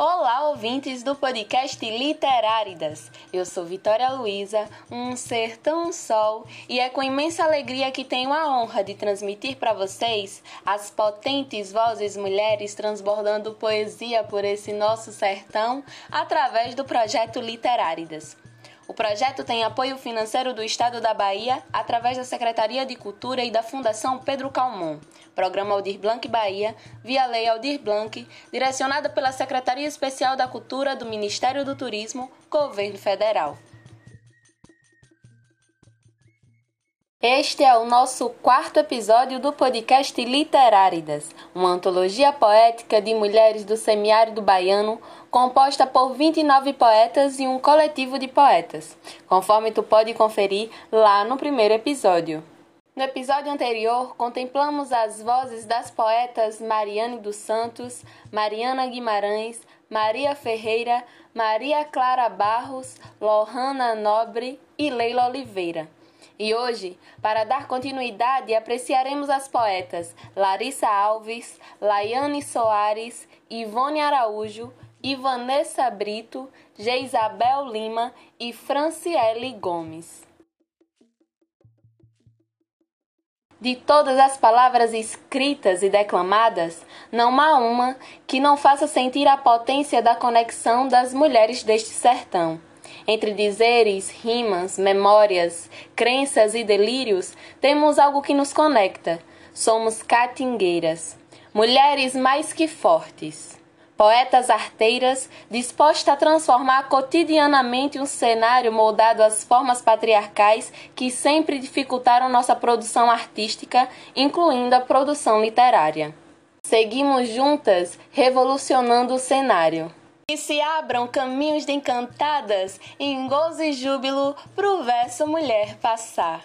Olá, ouvintes do podcast Literáridas. Eu sou Vitória Luiza, um ser tão sol, e é com imensa alegria que tenho a honra de transmitir para vocês as potentes vozes mulheres transbordando poesia por esse nosso sertão através do projeto Literáridas. O projeto tem apoio financeiro do Estado da Bahia através da Secretaria de Cultura e da Fundação Pedro Calmon, Programa Aldir Blanc Bahia, via Lei Aldir Blanc, direcionada pela Secretaria Especial da Cultura do Ministério do Turismo, Governo Federal. Este é o nosso quarto episódio do podcast Literáridas, uma antologia poética de mulheres do semiárido baiano, composta por 29 poetas e um coletivo de poetas, conforme tu pode conferir lá no primeiro episódio. No episódio anterior, contemplamos as vozes das poetas Mariane dos Santos, Mariana Guimarães, Maria Ferreira, Maria Clara Barros, Lohana Nobre e Leila Oliveira. E hoje, para dar continuidade, apreciaremos as poetas Larissa Alves, Laiane Soares, Ivone Araújo, Ivanessa Brito, Geisabel Lima e Franciele Gomes. De todas as palavras escritas e declamadas, não há uma que não faça sentir a potência da conexão das mulheres deste sertão. Entre dizeres, rimas, memórias, crenças e delírios, temos algo que nos conecta. Somos catingueiras, mulheres mais que fortes. Poetas arteiras dispostas a transformar cotidianamente um cenário moldado às formas patriarcais que sempre dificultaram nossa produção artística, incluindo a produção literária. Seguimos juntas revolucionando o cenário. E se abram caminhos de encantadas em gozo e júbilo pro verso mulher passar.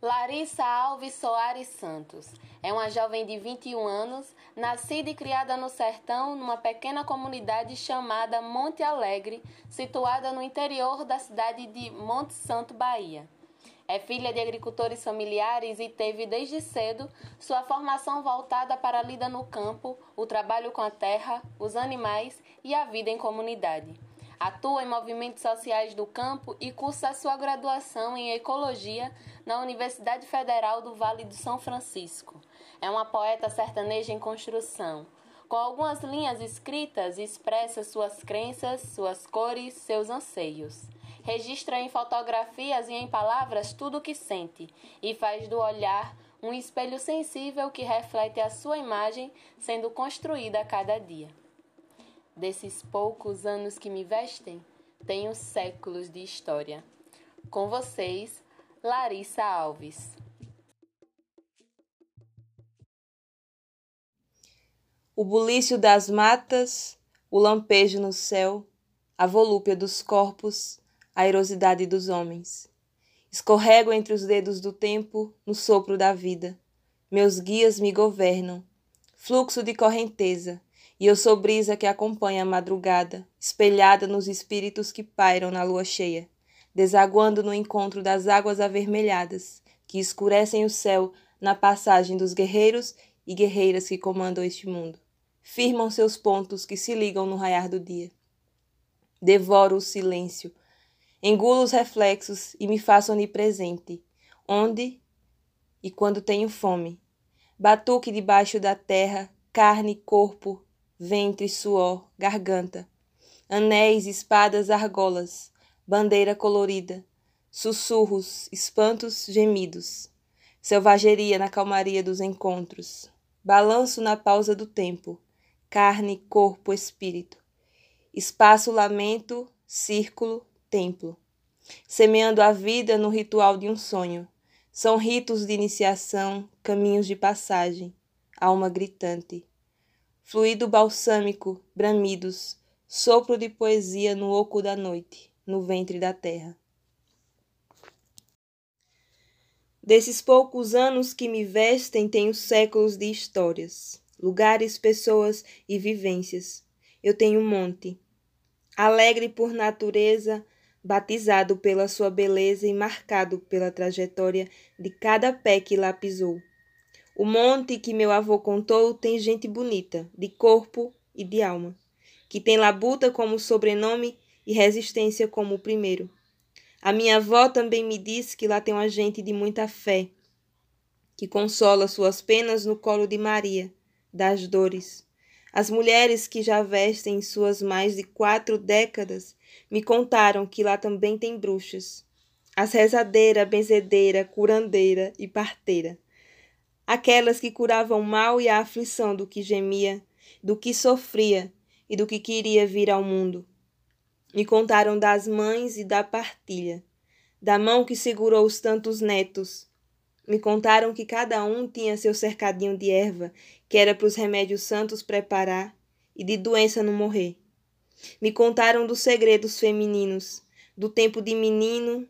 Larissa Alves Soares Santos é uma jovem de 21 anos, nascida e criada no sertão, numa pequena comunidade chamada Monte Alegre, situada no interior da cidade de Monte Santo, Bahia. É filha de agricultores familiares e teve desde cedo sua formação voltada para a lida no campo, o trabalho com a terra, os animais e a vida em comunidade. Atua em movimentos sociais do campo e cursa sua graduação em Ecologia na Universidade Federal do Vale do São Francisco. É uma poeta sertaneja em construção. Com algumas linhas escritas, expressa suas crenças, suas cores, seus anseios registra em fotografias e em palavras tudo o que sente e faz do olhar um espelho sensível que reflete a sua imagem sendo construída a cada dia. Desses poucos anos que me vestem, tenho séculos de história. Com vocês, Larissa Alves. O bulício das matas, o lampejo no céu, a volúpia dos corpos, a erosidade dos homens. Escorrego entre os dedos do tempo no sopro da vida. Meus guias me governam, fluxo de correnteza, e eu sou brisa que acompanha a madrugada, espelhada nos espíritos que pairam na lua cheia, desaguando no encontro das águas avermelhadas, que escurecem o céu na passagem dos guerreiros e guerreiras que comandam este mundo. Firmam seus pontos que se ligam no raiar do dia. Devoro o silêncio, Engulo os reflexos e me faço onipresente, onde e quando tenho fome. Batuque debaixo da terra, carne, corpo, ventre, suor, garganta. Anéis, espadas, argolas, bandeira colorida, sussurros, espantos, gemidos. Selvageria na calmaria dos encontros. Balanço na pausa do tempo, carne, corpo, espírito. Espaço, lamento, círculo, templo, semeando a vida no ritual de um sonho. São ritos de iniciação, caminhos de passagem, alma gritante. Fluido balsâmico, bramidos, sopro de poesia no oco da noite, no ventre da terra. Desses poucos anos que me vestem, tenho séculos de histórias, lugares, pessoas e vivências. Eu tenho um monte. Alegre por natureza, batizado pela sua beleza e marcado pela trajetória de cada pé que lá pisou. O monte que meu avô contou tem gente bonita, de corpo e de alma, que tem labuta como sobrenome e resistência como o primeiro. A minha avó também me disse que lá tem uma gente de muita fé, que consola suas penas no colo de Maria, das dores. As mulheres que já vestem suas mais de quatro décadas me contaram que lá também tem bruxas. As rezadeira, benzedeira, curandeira e parteira. Aquelas que curavam mal e a aflição do que gemia, do que sofria e do que queria vir ao mundo. Me contaram das mães e da partilha, da mão que segurou os tantos netos. Me contaram que cada um tinha seu cercadinho de erva, que era para os remédios santos preparar e de doença não morrer. Me contaram dos segredos femininos, do tempo de menino,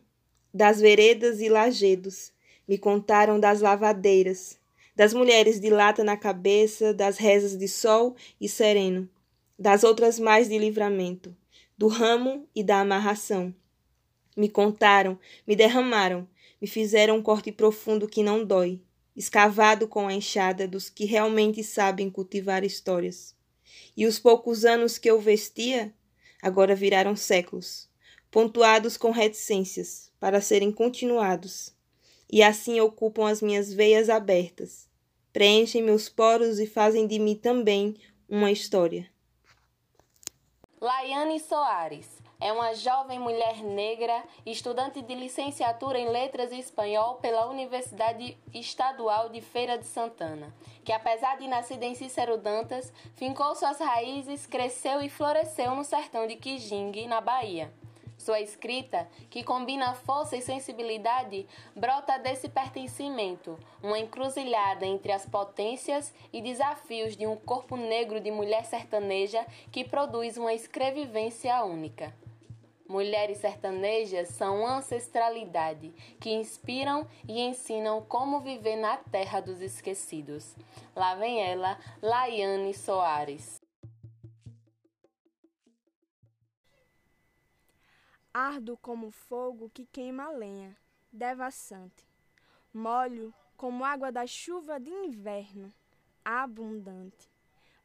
das veredas e lajedos. Me contaram das lavadeiras, das mulheres de lata na cabeça, das rezas de sol e sereno, das outras mais de livramento do ramo e da amarração. Me contaram, me derramaram, me fizeram um corte profundo que não dói, escavado com a enxada dos que realmente sabem cultivar histórias. E os poucos anos que eu vestia agora viraram séculos, pontuados com reticências para serem continuados, e assim ocupam as minhas veias abertas, preenchem meus poros e fazem de mim também uma história. Laiane Soares é uma jovem mulher negra, estudante de licenciatura em Letras e Espanhol pela Universidade Estadual de Feira de Santana, que apesar de nascida em Cícero Dantas, fincou suas raízes, cresceu e floresceu no sertão de Quijingue, na Bahia. Sua escrita, que combina força e sensibilidade, brota desse pertencimento, uma encruzilhada entre as potências e desafios de um corpo negro de mulher sertaneja que produz uma escrevivência única. Mulheres sertanejas são ancestralidade, que inspiram e ensinam como viver na terra dos esquecidos. Lá vem ela, Laiane Soares. Ardo como fogo que queima a lenha, devassante. Molho como água da chuva de inverno, abundante.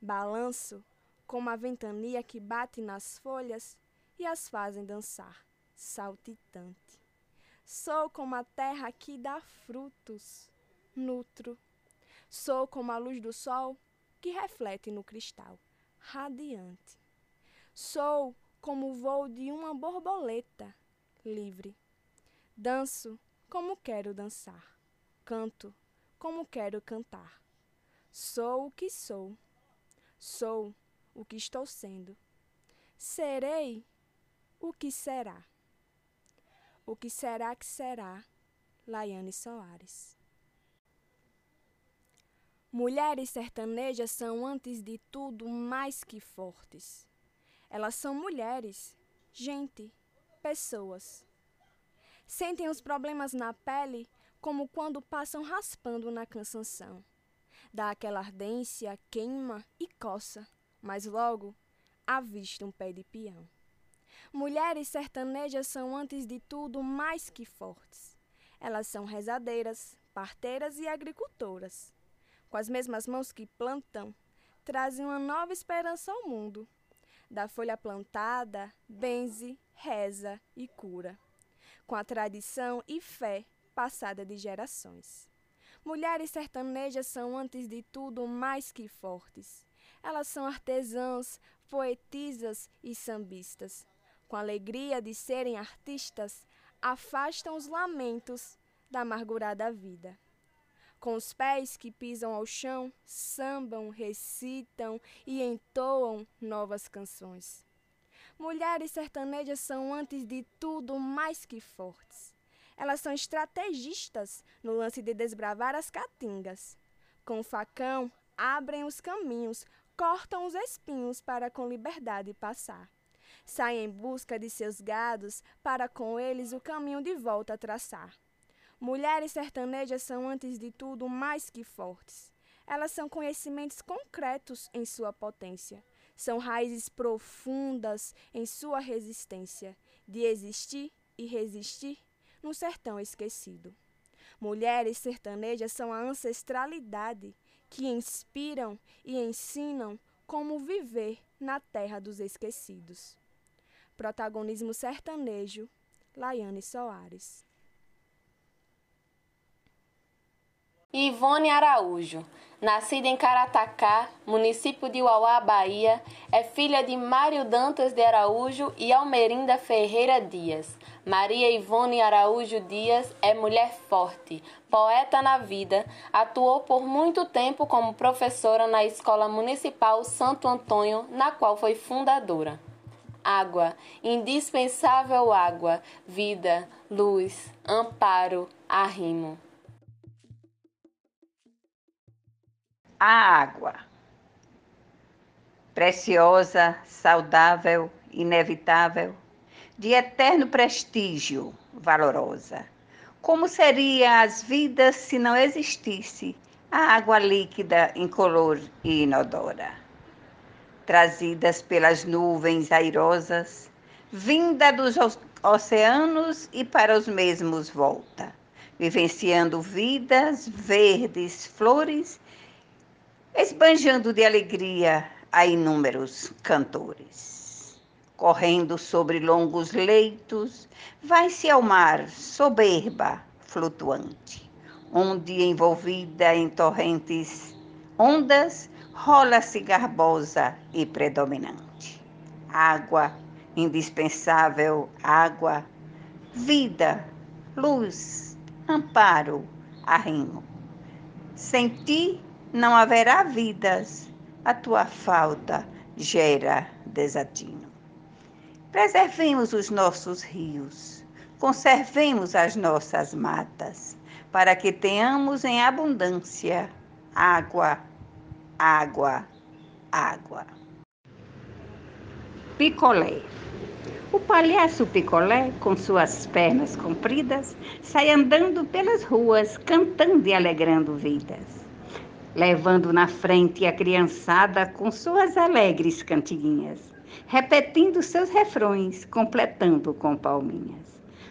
Balanço como a ventania que bate nas folhas e as fazem dançar, saltitante. Sou como a terra que dá frutos, nutro. Sou como a luz do sol que reflete no cristal, radiante. Sou como o voo de uma borboleta livre. Danço como quero dançar. Canto como quero cantar. Sou o que sou. Sou o que estou sendo. Serei o que será. O que será que será? Laiane Soares. Mulheres sertanejas são, antes de tudo, mais que fortes. Elas são mulheres, gente, pessoas. Sentem os problemas na pele como quando passam raspando na cansanção. Dá aquela ardência, queima e coça, mas logo avista um pé de peão. Mulheres sertanejas são, antes de tudo, mais que fortes. Elas são rezadeiras, parteiras e agricultoras. Com as mesmas mãos que plantam, trazem uma nova esperança ao mundo da folha plantada, benze, reza e cura, com a tradição e fé passada de gerações. Mulheres sertanejas são, antes de tudo, mais que fortes. Elas são artesãs, poetisas e sambistas. Com a alegria de serem artistas, afastam os lamentos da amargurada vida com os pés que pisam ao chão, sambam, recitam e entoam novas canções. Mulheres sertanejas são, antes de tudo, mais que fortes. Elas são estrategistas no lance de desbravar as caatingas. Com o facão, abrem os caminhos, cortam os espinhos para com liberdade passar. Saem em busca de seus gados para com eles o caminho de volta traçar. Mulheres sertanejas são, antes de tudo, mais que fortes. Elas são conhecimentos concretos em sua potência. São raízes profundas em sua resistência de existir e resistir no sertão esquecido. Mulheres sertanejas são a ancestralidade que inspiram e ensinam como viver na terra dos esquecidos. Protagonismo sertanejo, Laiane Soares. Ivone Araújo, nascida em Caratacá, município de Uauá, Bahia, é filha de Mário Dantas de Araújo e Almerinda Ferreira Dias. Maria Ivone Araújo Dias é mulher forte, poeta na vida, atuou por muito tempo como professora na Escola Municipal Santo Antônio, na qual foi fundadora. Água, indispensável água, vida, luz, amparo, arrimo. a água. Preciosa, saudável, inevitável, de eterno prestígio, valorosa. Como seria as vidas se não existisse a água líquida, incolor e inodora? Trazidas pelas nuvens airosas, vinda dos oceanos e para os mesmos volta, vivenciando vidas, verdes, flores esbanjando de alegria a inúmeros cantores. Correndo sobre longos leitos, vai-se ao mar, soberba, flutuante, onde, envolvida em torrentes ondas, rola-se garbosa e predominante. Água, indispensável água, vida, luz, amparo, arrimo. Sem ti, não haverá vidas, a tua falta gera desatino. Preservemos os nossos rios, conservemos as nossas matas, para que tenhamos em abundância água, água, água. Picolé. O palhaço Picolé, com suas pernas compridas, sai andando pelas ruas, cantando e alegrando vidas levando na frente a criançada com suas alegres cantiguinhas, repetindo seus refrões, completando com palminhas.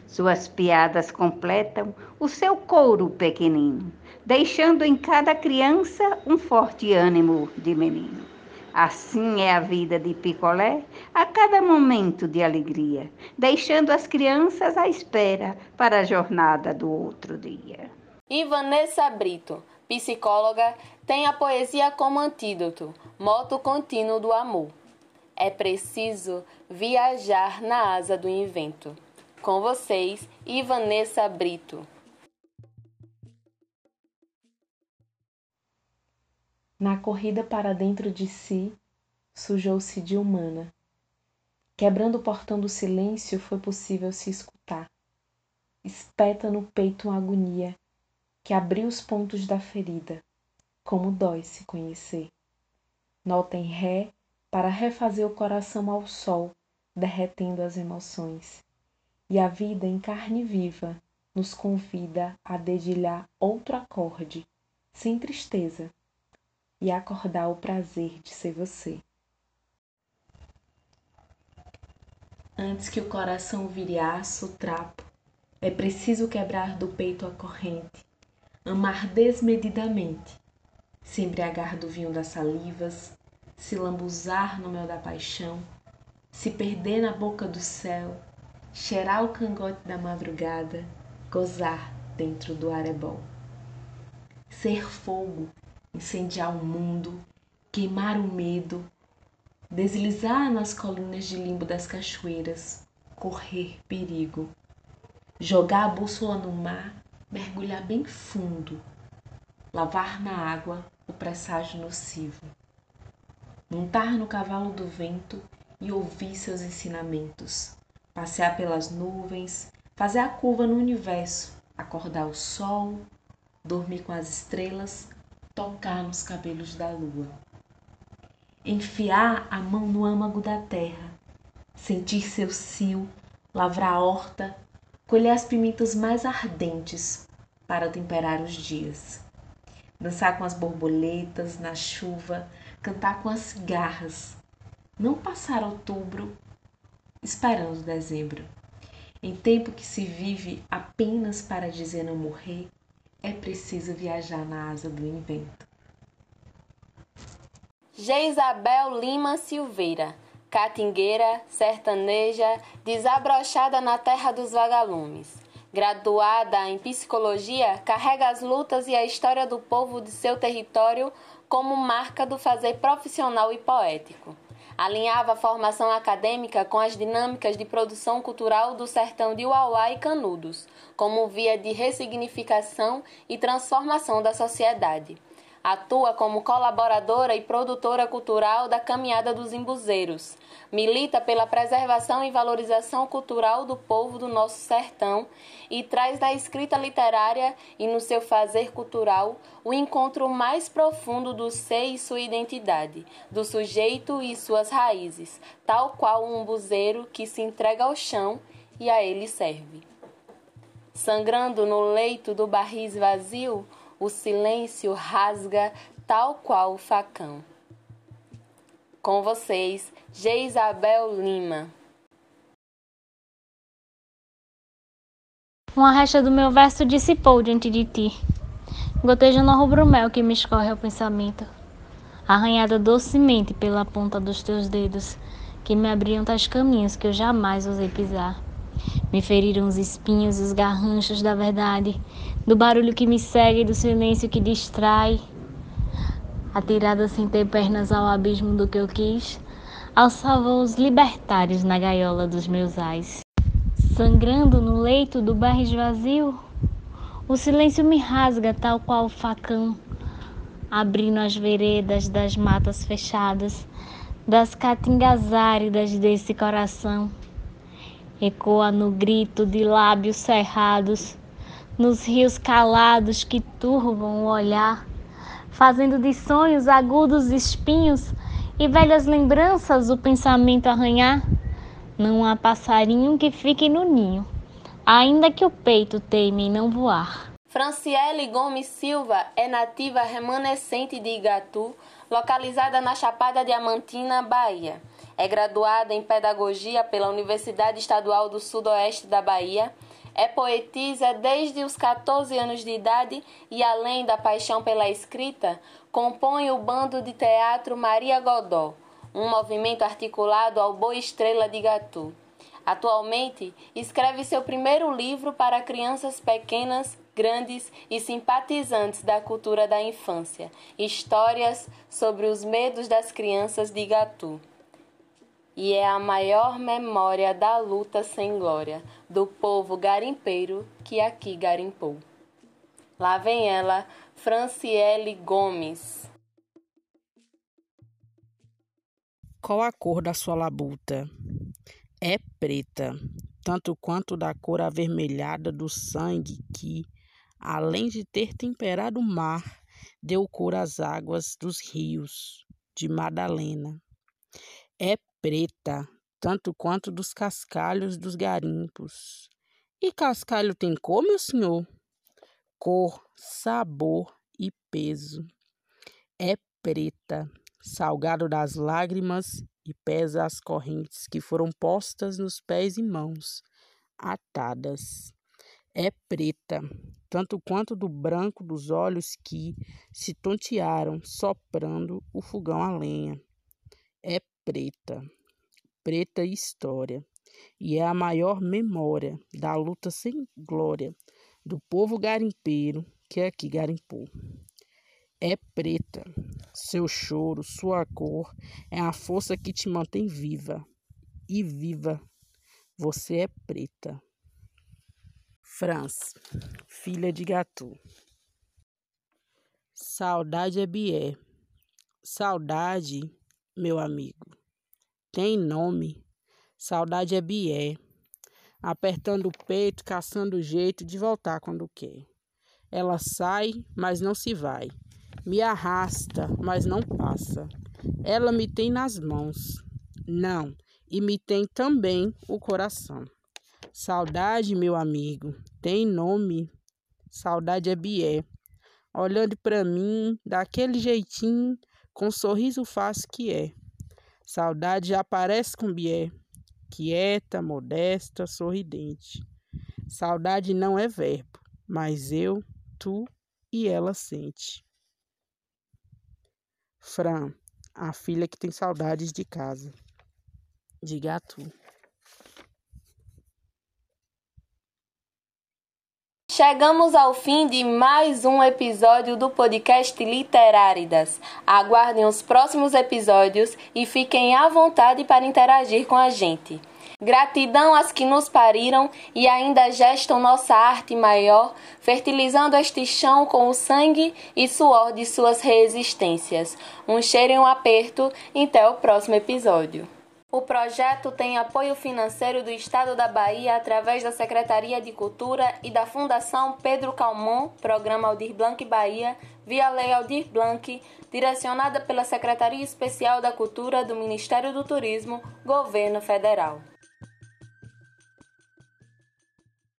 Suas piadas completam o seu couro pequenino, deixando em cada criança um forte ânimo de menino. Assim é a vida de Picolé a cada momento de alegria, deixando as crianças à espera para a jornada do outro dia. E Vanessa Brito, psicóloga, tem a poesia como antídoto, moto contínuo do amor. É preciso viajar na asa do invento. Com vocês, Ivanessa Brito. Na corrida para dentro de si, sujou-se de humana. Quebrando o portão do silêncio, foi possível se escutar. Espeta no peito uma agonia que abriu os pontos da ferida como dói se conhecer. Nota em Ré para refazer o coração ao sol, derretendo as emoções. E a vida em carne viva nos convida a dedilhar outro acorde, sem tristeza, e acordar o prazer de ser você. Antes que o coração vire aço, trapo, é preciso quebrar do peito a corrente, amar desmedidamente, se embriagar do vinho das salivas, se lambuzar no mel da paixão, se perder na boca do céu, cheirar o cangote da madrugada, gozar dentro do arebol. Ser fogo, incendiar o mundo, queimar o medo, deslizar nas colinas de limbo das cachoeiras, correr perigo, jogar a bússola no mar, mergulhar bem fundo, lavar na água o presságio nocivo. Montar no cavalo do vento e ouvir seus ensinamentos. Passear pelas nuvens, fazer a curva no universo, acordar o sol, dormir com as estrelas, tocar nos cabelos da lua. Enfiar a mão no âmago da terra, sentir seu cio, lavrar a horta, colher as pimentas mais ardentes para temperar os dias dançar com as borboletas na chuva, cantar com as cigarras. Não passar outubro esperando dezembro. Em tempo que se vive apenas para dizer não morrer, é preciso viajar na asa do invento. Geisabel Lima Silveira, catingueira, sertaneja, desabrochada na terra dos vagalumes. Graduada em psicologia, carrega as lutas e a história do povo de seu território como marca do fazer profissional e poético. Alinhava a formação acadêmica com as dinâmicas de produção cultural do sertão de Uauá e Canudos, como via de ressignificação e transformação da sociedade. Atua como colaboradora e produtora cultural da Caminhada dos Imbuzeiros. Milita pela preservação e valorização cultural do povo do nosso sertão e traz na escrita literária e no seu fazer cultural o encontro mais profundo do ser e sua identidade, do sujeito e suas raízes, tal qual um umbuzeiro que se entrega ao chão e a ele serve. Sangrando no leito do barris vazio, o silêncio rasga tal qual o facão. Com vocês, Geisabel Lima. Uma resta do meu verso dissipou diante de ti, gotejando no rubro-mel que me escorre ao pensamento, arranhada docemente pela ponta dos teus dedos, que me abriam tais caminhos que eu jamais ousei pisar. Me feriram os espinhos e os garranchos da verdade, do barulho que me segue, do silêncio que distrai. Atirada sem ter pernas ao abismo do que eu quis, alçava os libertários na gaiola dos meus ais. Sangrando no leito do barris vazio, o silêncio me rasga tal qual o facão, abrindo as veredas das matas fechadas, das caatingas áridas desse coração ecoa no grito de lábios cerrados, nos rios calados que turvam o olhar, fazendo de sonhos agudos espinhos e velhas lembranças o pensamento arranhar. Não há passarinho que fique no ninho, ainda que o peito teime em não voar. Franciele Gomes Silva é nativa remanescente de Igatu, localizada na Chapada Diamantina, Bahia. É graduada em Pedagogia pela Universidade Estadual do Sudoeste da Bahia. É poetisa desde os 14 anos de idade e, além da paixão pela escrita, compõe o bando de teatro Maria Godó, um movimento articulado ao Boa Estrela de Gatu. Atualmente, escreve seu primeiro livro para crianças pequenas, grandes e simpatizantes da cultura da infância, Histórias sobre os medos das crianças de Gatu e é a maior memória da luta sem glória do povo garimpeiro que aqui garimpou. Lá vem ela, Franciele Gomes. Qual a cor da sua labuta? É preta, tanto quanto da cor avermelhada do sangue que, além de ter temperado o mar, deu cor às águas dos rios de Madalena. É preta, tanto quanto dos cascalhos dos garimpos. E cascalho tem cor, meu senhor? Cor, sabor e peso. É preta, salgado das lágrimas e pesa as correntes que foram postas nos pés e mãos, atadas. É preta, tanto quanto do branco dos olhos que se tontearam, soprando o fogão a lenha. É preta, preta história, e é a maior memória da luta sem glória do povo garimpeiro que aqui garimpou. É preta, seu choro, sua cor é a força que te mantém viva. E viva, você é preta. Franz, filha de Gatu. Saudade é Bié. Saudade meu amigo. Tem nome. Saudade é Bié. Apertando o peito, caçando o jeito de voltar quando quer. Ela sai, mas não se vai. Me arrasta, mas não passa. Ela me tem nas mãos. Não, e me tem também o coração. Saudade, meu amigo, tem nome. Saudade é Bié. Olhando para mim, daquele jeitinho com sorriso fácil que é. Saudade aparece com Bié, quieta, modesta, sorridente. Saudade não é verbo, mas eu, tu e ela sente. Fran, a filha que tem saudades de casa. Diga tu. Chegamos ao fim de mais um episódio do podcast Literáridas. Aguardem os próximos episódios e fiquem à vontade para interagir com a gente. Gratidão às que nos pariram e ainda gestam nossa arte maior, fertilizando este chão com o sangue e suor de suas resistências. Um cheiro e um aperto. Até o próximo episódio. O projeto tem apoio financeiro do Estado da Bahia através da Secretaria de Cultura e da Fundação Pedro Calmon, Programa Aldir Blanc Bahia, via Lei Aldir Blanc, direcionada pela Secretaria Especial da Cultura do Ministério do Turismo, Governo Federal.